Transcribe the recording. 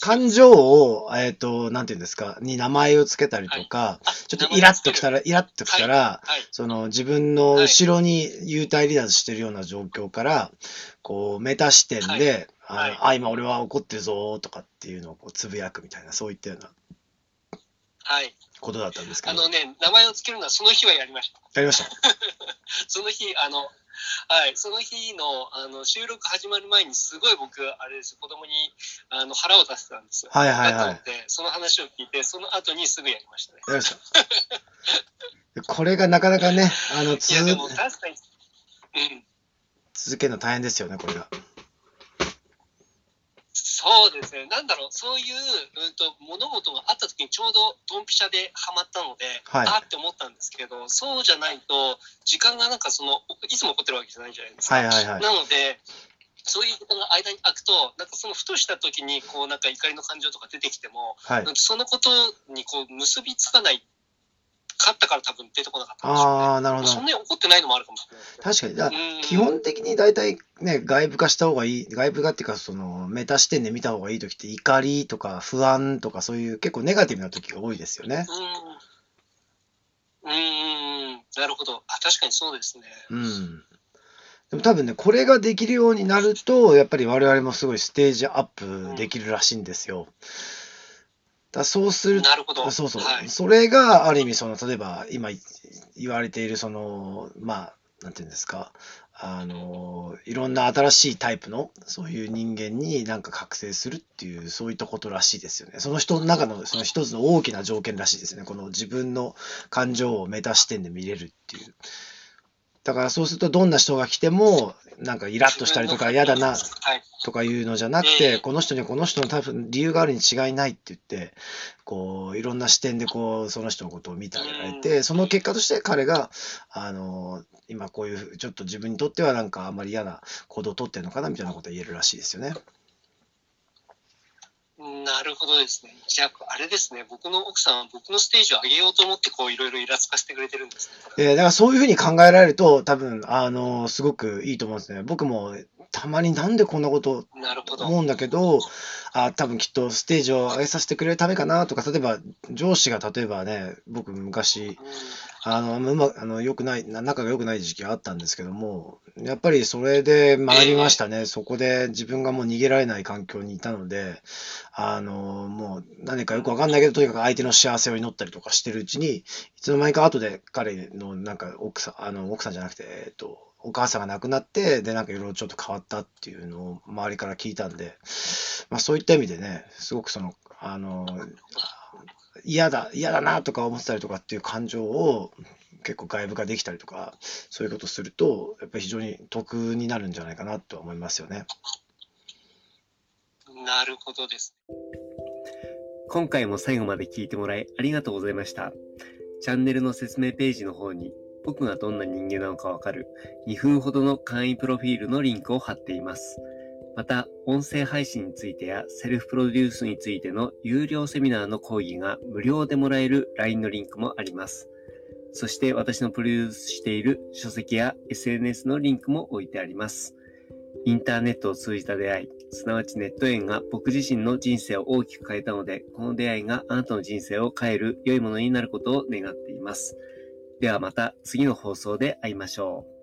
感情を、えっ、と、なんていうんですか、に名前をつけたりとか、あちょっとイラッときたら。ら、イラッときたら、はい。その自分の後ろに幽体離脱してるような状況から、こう、メタ視点で、はいあ、今俺は怒ってるぞーとかっていうのをこうつぶやくみたいな、そういったようなはい。ことだったんですけど。あのね、名前をつけるのはその日はやりました。やりました。その日、あの、はい、その日のあの収録始まる前に、すごい僕、あれです、子供にあの腹を出してたんですよ。はいはいはいその話を聞いて、その後にすぐやりましたね。これがなかなかね、あの、ついや、でも確かに、うん、続けるの大変ですよね、これが。そうですね、なんだろう、そういう、うん、と物事があった時にちょうどドンピシャでハマったので、はいあって思ったんですけど、そうじゃないと、時間がなんかその、いつも起こってるわけじゃないじゃないですか。はいはいはい。なので、そういう時間が間に空くと、なんかそのふとした時に、こうなんか怒りの感情とか出てきても、はい。そのことにこう結びつかないかったから多分出てこなかったんでしょうね。ああ、なるほど。そんなに怒ってないのもあるかもしれない。確かに。だうん基本的に大体ね、外部化した方がいい、外部化っていうか、その、メタ視点で見た方がいい時って、怒りとか不安とか、そういう結構ネガティブな時が多いですよね。うん。うんうんうん。なるほど。あ、確かにそうですね。うん。でも多分ね、これができるようになると、やっぱり我々もすごいステージアップできるらしいんですよ。だそうするとなるほど。そうそう。はい。それがある意味、その、例えば今言われている、その、まあ、なんていうんですか、あの、いろんな新しいタイプの、そういう人間になんか覚醒するっていう、そういったことらしいですよね。その人の中の、その一つの大きな条件らしいですね。この自分の感情をメタ視点で見れるっていう。だからそうすると、どんな人が来ても、なんかイラッとしたりとか、嫌だな、はい。とかいうのじゃなくえて、えこの人にはこの人の多分理由があるに違いないって言って、こう、いろんな視点でこう、その人のことを見てあげられて、その結果として彼が、あの、今こういう、ちょっと自分にとってはなんかあんまり嫌な行動をとってるのかなみたいなことが言えるらしいですよね。なるほどですね。じゃあ、あれですね。僕の奥さんは僕のステージを上げようと思って、こう、いろいろイラつかせてくれてるんですね。えーだからそういうふうに考えられると、多分、あの、すごくいいと思うんですね。僕もたまになんでこんなこと。思うんだけど、あ多分きっとステージを上げさせてくれるためかなとか、例えば上司が例えばね、僕昔、うんあの、うまあの、良くない、な仲が良くない時期があったんですけども、やっぱりそれで学びましたね。そこで自分がもう逃げられない環境にいたので、あの、もう何かよくわかんないけど、とにかく相手の幸せを祈ったりとかしてるうちに、いつの間にか後で彼のなんか奥さん、あの、奥さんじゃなくて、えっと、お母さんが亡くなって、で、なんかいろいろちょっと変わったっていうのを周りから聞いたんで、まあそういった意味でね、すごくその、あの、嫌だ、嫌だなとか思ってたりとかっていう感情を結構外部化できたりとか、そういうことすると、やっぱり非常に得になるんじゃないかなとは思いますよね。なるほどです。今回も最後まで聞いてもらいありがとうございました。チャンネルの説明ページの方に僕がどんな人間なのかわかる2分ほどの簡易プロフィールのリンクを貼っています。また、音声配信についてやセルフプロデュースについての有料セミナーの講義が無料でもらえる LINE のリンクもあります。そして私のプロデュースしている書籍や SNS のリンクも置いてあります。インターネットを通じた出会い、すなわちネット縁が僕自身の人生を大きく変えたので、この出会いがあなたの人生を変える良いものになることを願っています。ではまた次の放送で会いましょう。